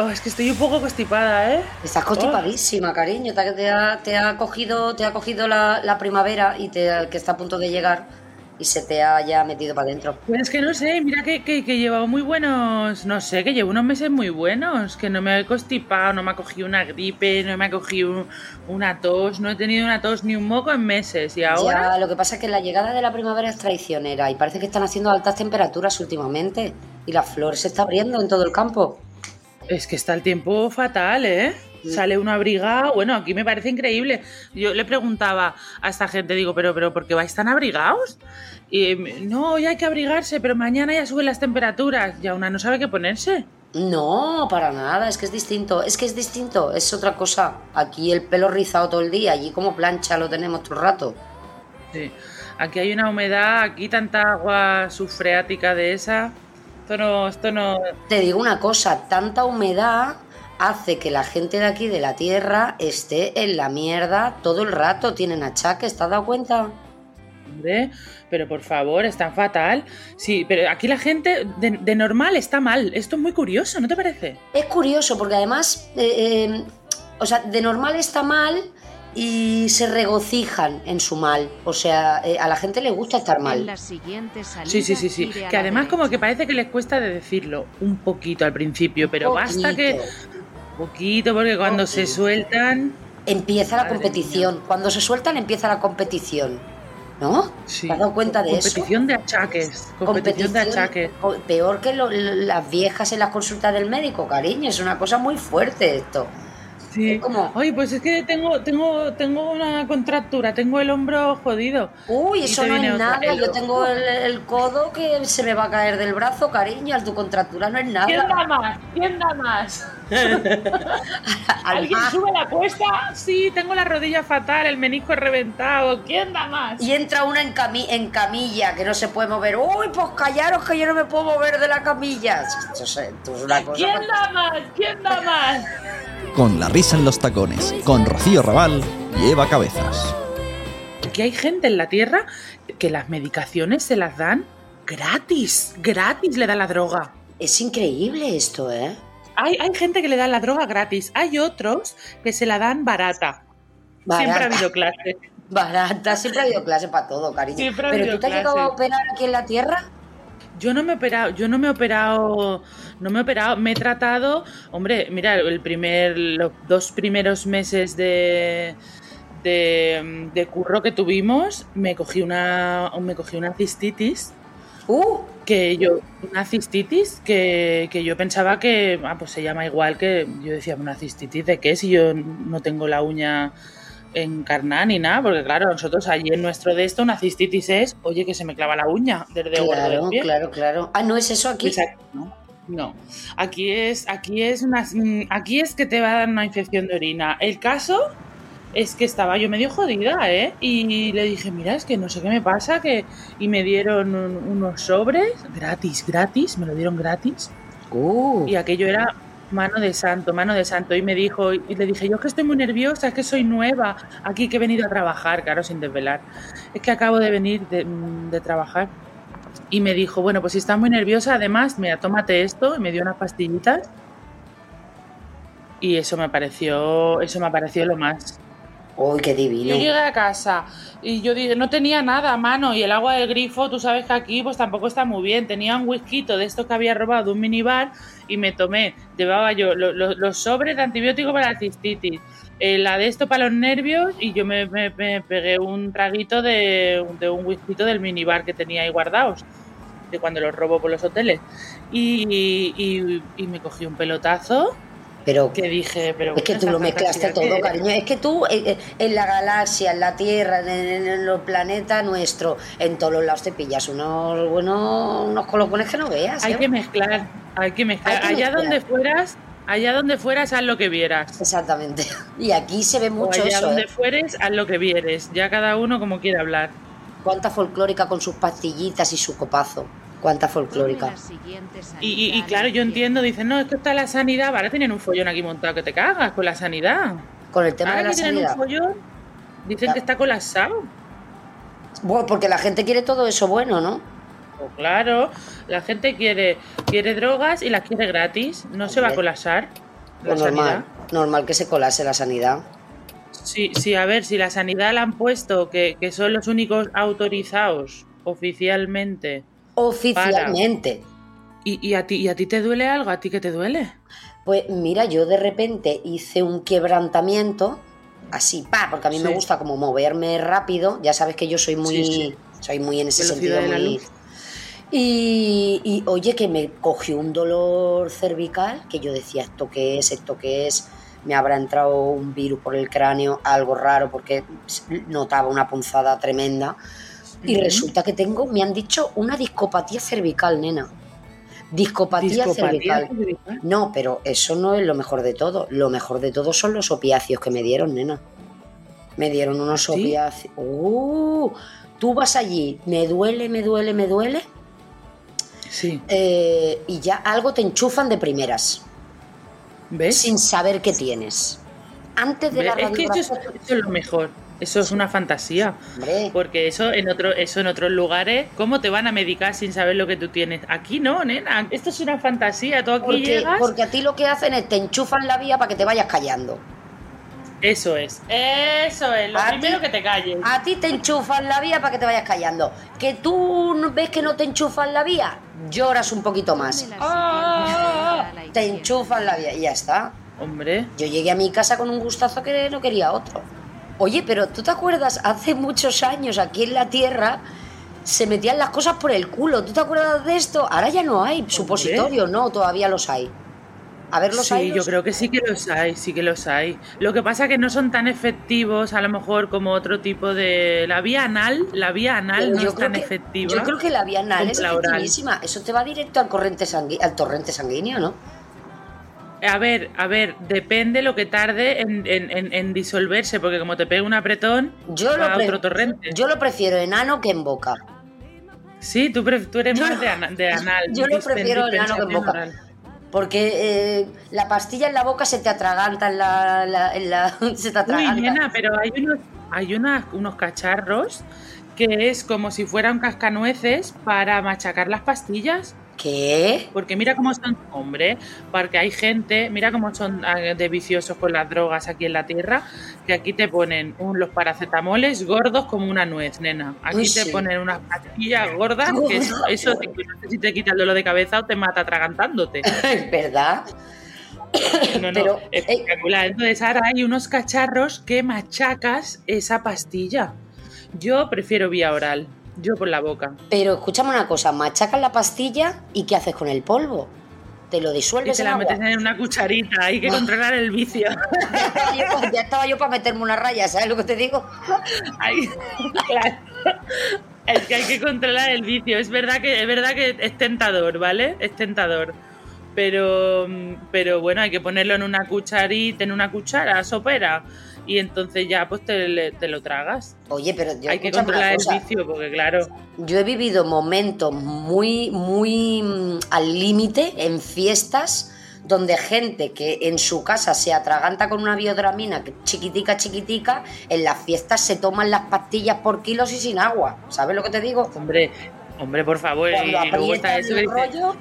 Oh, es que estoy un poco constipada, ¿eh? Estás constipadísima, cariño. Te, ha, te ha cogido, te ha cogido la, la primavera y te, que está a punto de llegar y se te ha ya metido para adentro. Pues es que no sé, mira que, que, que llevo muy buenos, no sé, que llevo unos meses muy buenos, que no me he constipado, no me ha cogido una gripe, no me ha cogido una tos, no he tenido una tos ni un moco en meses y ahora... Ya, lo que pasa es que la llegada de la primavera es traicionera y parece que están haciendo altas temperaturas últimamente y la flor se está abriendo en todo el campo. Es que está el tiempo fatal, ¿eh? Sale una abrigado, bueno, aquí me parece increíble. Yo le preguntaba a esta gente, digo, pero, pero, ¿por qué vais tan abrigados? Y no, ya hay que abrigarse, pero mañana ya suben las temperaturas. Ya una no sabe qué ponerse. No, para nada, es que es distinto, es que es distinto, es otra cosa. Aquí el pelo rizado todo el día, allí como plancha lo tenemos todo el rato. Sí. Aquí hay una humedad, aquí tanta agua sufreática de esa. Esto no, esto no. Te digo una cosa, tanta humedad hace que la gente de aquí de la tierra esté en la mierda todo el rato, tienen achaques, ¿te has dado cuenta? Hombre, pero por favor, está fatal. Sí, pero aquí la gente de, de normal está mal. Esto es muy curioso, ¿no te parece? Es curioso porque además, eh, eh, o sea, de normal está mal y se regocijan en su mal. O sea, eh, a la gente le gusta estar mal. la siguiente salida, Sí, sí, sí, sí. Que además como que parece que les cuesta de decirlo un poquito al principio, pero basta que Poquito. poquito porque cuando se sueltan, Empieza la competición. Cuando se sueltan, empieza la competición. ¿No? sí. ¿Te has dado cuenta de eso? competición de achaques, competición de achaques. Peor que lo- las viejas en las consultas del médico, cariño. Es una cosa muy fuerte esto. Sí. Es como- Oye, pues es que tengo tengo tengo una contractura, tengo el hombro jodido. Uy, eso no es nada. Yo tengo el, el codo que se me va a caer del brazo, cariño. Tu contractura no es ¿Quién nada. da más? ¿Quién da más? ¿Alguien sube la apuesta? Sí, tengo la rodilla fatal, el menisco reventado. ¿Quién da más? Y entra una en, cami- en camilla que no se puede mover. Uy, pues callaros que yo no me puedo mover de la camilla. Esto es, esto es una cosa. ¿Quién da más? ¿Quién da más? Con la risa en los tacones, con Rocío Raval y Eva Cabezas. Aquí hay gente en la Tierra que las medicaciones se las dan gratis. Gratis le da la droga. Es increíble esto, ¿eh? Hay, hay gente que le da la droga gratis. Hay otros que se la dan barata. Siempre ha habido clase. Barata, siempre ha habido clase para todo, cariño. Siempre ha Pero tú te has llegado a operar aquí en la tierra. Yo no me he operado, yo no me he operado, no me he operado, me he tratado, hombre, mira, el primer, los dos primeros meses de, de, de curro que tuvimos, me cogí una, me cogí una cistitis, Uh, que yo, una cistitis que, que yo pensaba que, ah, pues se llama igual que, yo decía, una cistitis de qué si yo no tengo la uña encarnada ni nada, porque claro, nosotros allí en nuestro de esto una cistitis es, oye, que se me clava la uña desde claro, pie. claro, claro. Ah, ¿no es eso aquí? Exacto, no. No. Aquí es, aquí es una, mm, aquí es que te va a dar una infección de orina. El caso es que estaba yo medio jodida, ¿eh? Y le dije, mira, es que no sé qué me pasa, que y me dieron un- unos sobres gratis, gratis, me lo dieron gratis. Uh, Y aquello era mano de santo, mano de santo. Y me dijo, y le dije, yo es que estoy muy nerviosa, es que soy nueva, aquí que he venido a trabajar, claro, sin desvelar. Es que acabo de venir de, mm, trabajar. Y me dijo, bueno, pues si estás muy nerviosa, además, mira, tómate esto. Y me dio unas pastillitas. Y eso me pareció, eso me pareció lo más. Uy, qué Yo divino. llegué a casa y yo dije, no tenía nada a mano y el agua del grifo, tú sabes que aquí pues tampoco está muy bien. Tenía un whisky de esto que había robado de un minibar y me tomé, llevaba yo lo- lo- los sobres de antibiótico para la cistitis, eh, la de esto para los nervios y yo me, me- pegué un traguito de, de un whisky del minibar que tenía ahí guardados, de cuando los robo por los hoteles. Y- y me cogí un pelotazo Pero que dije, pero es que tú lo mezclaste todo, que- cariño. Es que tú eh, eh, en la galaxia, en la Tierra, en, en- en el planeta nuestro, en todos los lados te pillas unos buenos, unos colocones que no veas. Hay ¿eh? que mezclar, hay que mezclar. Hay que allá mezclar. donde fueras, allá donde fueras, haz lo que vieras. Exactamente. Y aquí se ve O mucho allá eso. donde ¿eh? fueres, haz lo que vieres. Ya cada uno como quiere hablar. Cuánta folclórica con sus pastillitas y su copazo. Cuánta folclórica. Y, claro, yo entiendo, dicen, no, es que está la sanidad, ahora tienen un follón aquí montado que te cagas con la sanidad. Con el tema de Ahora la que tienen sanidad. un follón, dicen que está colapsado. Bueno, porque la gente quiere todo eso bueno, ¿no? Pues claro, la gente quiere, quiere drogas y las quiere gratis, no se va a colapsar. la Pues normal, sanidad. normal que se colase la sanidad. Sí, sí, a ver, si la sanidad la han puesto, que, que son los únicos autorizados oficialmente. Oficialmente. ¿Y, y a ti, ¿Y a ti te duele algo? ¿A ti qué te duele? Pues mira, yo de repente hice un quebrantamiento, así, pa, porque a mí me gusta como moverme rápido, ya sabes que yo soy muy, Sí, sí. soy muy en ese Velocidad sentido muy... Y, y, oye, que me cogió un dolor cervical, que yo decía, ¿esto qué es? ¿Esto qué es? Me habrá entrado un virus por el cráneo, algo raro, porque notaba una punzada tremenda. Y resulta que tengo, me han dicho, una discopatía cervical, nena. Discopatía, Discopatía cervical. cervical. No, pero eso no es lo mejor de todo. Lo mejor de todo son los opiáceos que me dieron, nena. Me dieron unos ¿Sí? opiáceos. ¡Uh! Tú vas allí, me duele, me duele, me duele, Sí, eh, y ya algo te enchufan de primeras, ¿ves? sin saber qué tienes. Antes de ¿Ves? la Es que eso es, radiografía. eso es lo mejor. Eso es una fantasía. Hombre, Porque eso en otro, eso en otros lugares, ¿cómo te van a medicar sin saber lo que tú tienes? Aquí no, nena. Esto es una fantasía. Tú aquí porque, llegas. porque a ti lo que hacen es te enchufan la vía para que te vayas callando. Eso es. Eso es. Lo A primero que te calles. A ti te enchufan la vía para que te vayas callando. Que tú no- ves que no te enchufan la vía, lloras un poquito más. Te enchufan la vía y ya está. Hombre. Yo llegué a mi casa con un gustazo que no quería otro. Oye, pero ¿tú te acuerdas? Hace muchos años aquí en la Tierra se metían las cosas por el culo. ¿Tú te acuerdas de esto? Ahora ya no hay supositorios, ¿no? Todavía los hay. A ver, los Sí, hay. yo los- creo que sí que los hay, sí que los hay. Lo que pasa que no son tan efectivos, a lo mejor, como otro tipo de. La vía anal, la vía anal no yo es tan que- efectiva. Yo creo que la vía anal es la oral. efectivísima. Eso te va directo al, corriente al torrente sanguíneo, ¿no? A ver, a ver, depende lo que tarde en, en- en- en disolverse, porque como te pega un apretón, Yo lo, va a pre- otro torrente. yo lo prefiero enano que en boca. Sí, tú, tú eres Yo- más de, ana- de anal. yo lo prefiero enano que en boca. oral. Porque eh, la pastilla en la boca se te atraganta en la. en la- en la- se te Uy, atraganta. nena, pero hay unos, hay unas- unos cacharros que es como si fuera un cascanueces para machacar las pastillas. ¿Qué? Porque mira cómo son, hombre, porque hay gente, mira cómo son ah, de viciosos con las drogas aquí en la tierra, que aquí te ponen un- los paracetamoles gordos como una nuez, nena. Aquí Uy, te sí. ponen unas pastillas gordas, que eso, eso te, no sé si te quita el dolor de cabeza o te mata atragantándote. Es verdad. No, no, Pero, eh, espectacular. Entonces ahora hay unos cacharros que machacas esa pastilla. Yo prefiero vía oral, yo por la boca. Pero escúchame una cosa, machacas la pastilla y ¿qué haces con el polvo? ¿Te lo Y disuelves te en la agua? metes en una cucharita, hay que controlar el vicio. Ya estaba yo- ya estaba yo para meterme una raya, ¿sabes lo que te digo? Ay, claro. Es que hay que controlar el vicio. Es verdad que es verdad que es tentador, ¿vale? Es tentador. Pero, pero bueno, hay que ponerlo en una cucharita, en una cuchara sopera. Y entonces ya pues te, lo tragas. Oye, pero yo, hay que controlar el vicio, porque claro. Yo he vivido momentos muy, muy mm, al límite en fiestas donde gente que en su casa se atraganta con una biodramina chiquitica, chiquitica, en las fiestas se toman las pastillas por kilos y sin agua. ¿Sabes lo que te digo? Hombre, hombre, por favor. Cuando y luego está eso el rollo,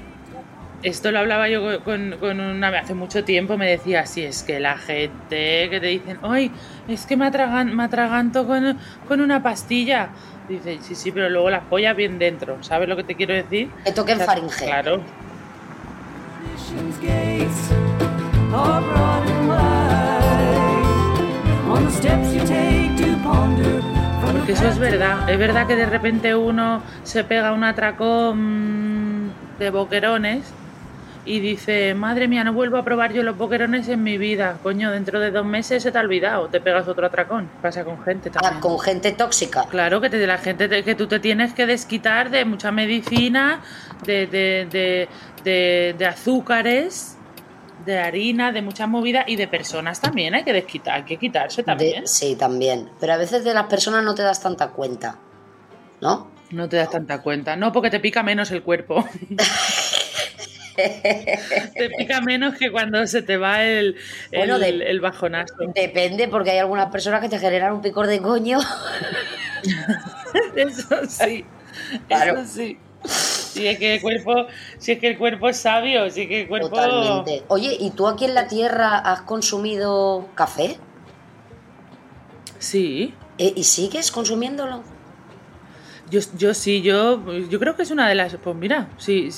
Esto lo hablaba yo con, con una hace mucho tiempo, me decía, sí, es que la gente que te dicen, ay, es que me, atragan, me atraganto con, con una pastilla. Dice, sí, sí, pero luego las pollas bien dentro, ¿sabes lo que te quiero decir? te toquen O sea, faringe. Claro, porque eso es verdad. Es verdad que de repente uno se pega un atracón de boquerones y dice, madre mía, no vuelvo a probar yo los boquerones en mi vida. Coño, dentro de dos meses se te ha olvidado, te pegas otro atracón. Pasa con gente también. Ah, con gente tóxica. Claro, que te, la gente te- que tú te tienes que desquitar de mucha medicina, de, de, de, de- de azúcares, de harina, de muchas movidas y de personas también. Hay que desquitar, hay que quitarse De- también. sí, también. Pero a veces de las personas no te das tanta cuenta. ¿No? No te das tanta cuenta. No, porque te pica menos el cuerpo. te pica menos que cuando se te va el, el, Bueno, de- el bajonazo. Depende, porque hay algunas personas que te generan un picor de coño. Eso sí. Claro. Eso sí. Si es que el cuerpo, si es que el cuerpo es sabio, si es que el cuerpo. Totalmente. Oye, ¿y tú aquí en la Tierra has consumido café? Sí. Eh, ¿Y sigues consumiéndolo? Yo, yo sí, yo, yo creo que es una de las. Pues mira, sí.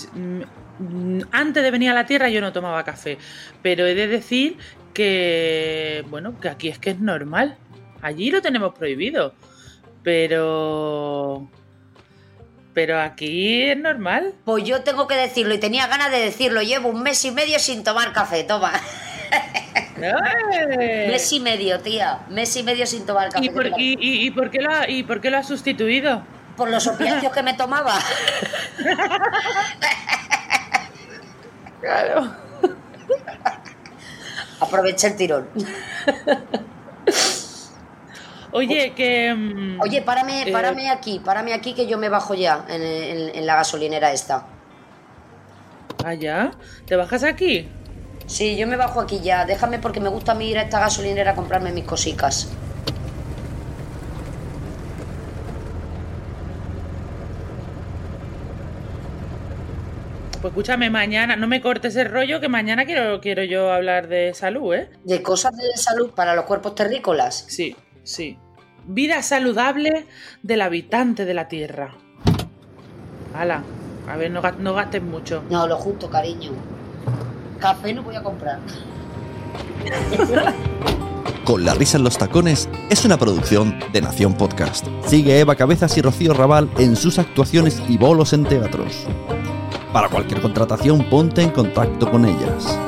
Mm, Antes de venir a la Tierra yo no tomaba café, pero he de decir que, bueno, que aquí es que es normal. Allí lo tenemos prohibido, pero. Pero aquí es normal. Pues yo tengo que decirlo y tenía ganas de decirlo. Llevo un mes y medio sin tomar café, toma. ¡Eh! Mes y medio, tía. Mes y medio sin tomar café. ¿Y por, y, y- y por qué lo ha, ¿Y por qué lo has sustituido? Por los opiáceos que me tomaba. Claro. Aproveché el tirón. Oye, que. mm, Oye, párame, Eh, párame aquí, párame aquí que yo me bajo ya en, en- en la gasolinera esta. ¿Allá? ¿Te bajas aquí? Sí, yo me bajo aquí ya. Déjame porque me gusta a mí ir a esta gasolinera a comprarme mis cosicas. Pues escúchame, mañana, no me cortes el rollo, que mañana quiero, quiero yo hablar de salud, ¿eh? De cosas de salud para los cuerpos terrícolas. Sí, sí. Vida saludable del habitante de la Tierra. Hala, a ver, no, no gastes mucho. No, lo justo, cariño. Café no voy a comprar. Con la risa en los tacones es una producción de Nación Podcast. Sigue Eva Cabezas y Rocío Raval en sus actuaciones y bolos en teatros. Para cualquier contratación ponte en contacto con ellas.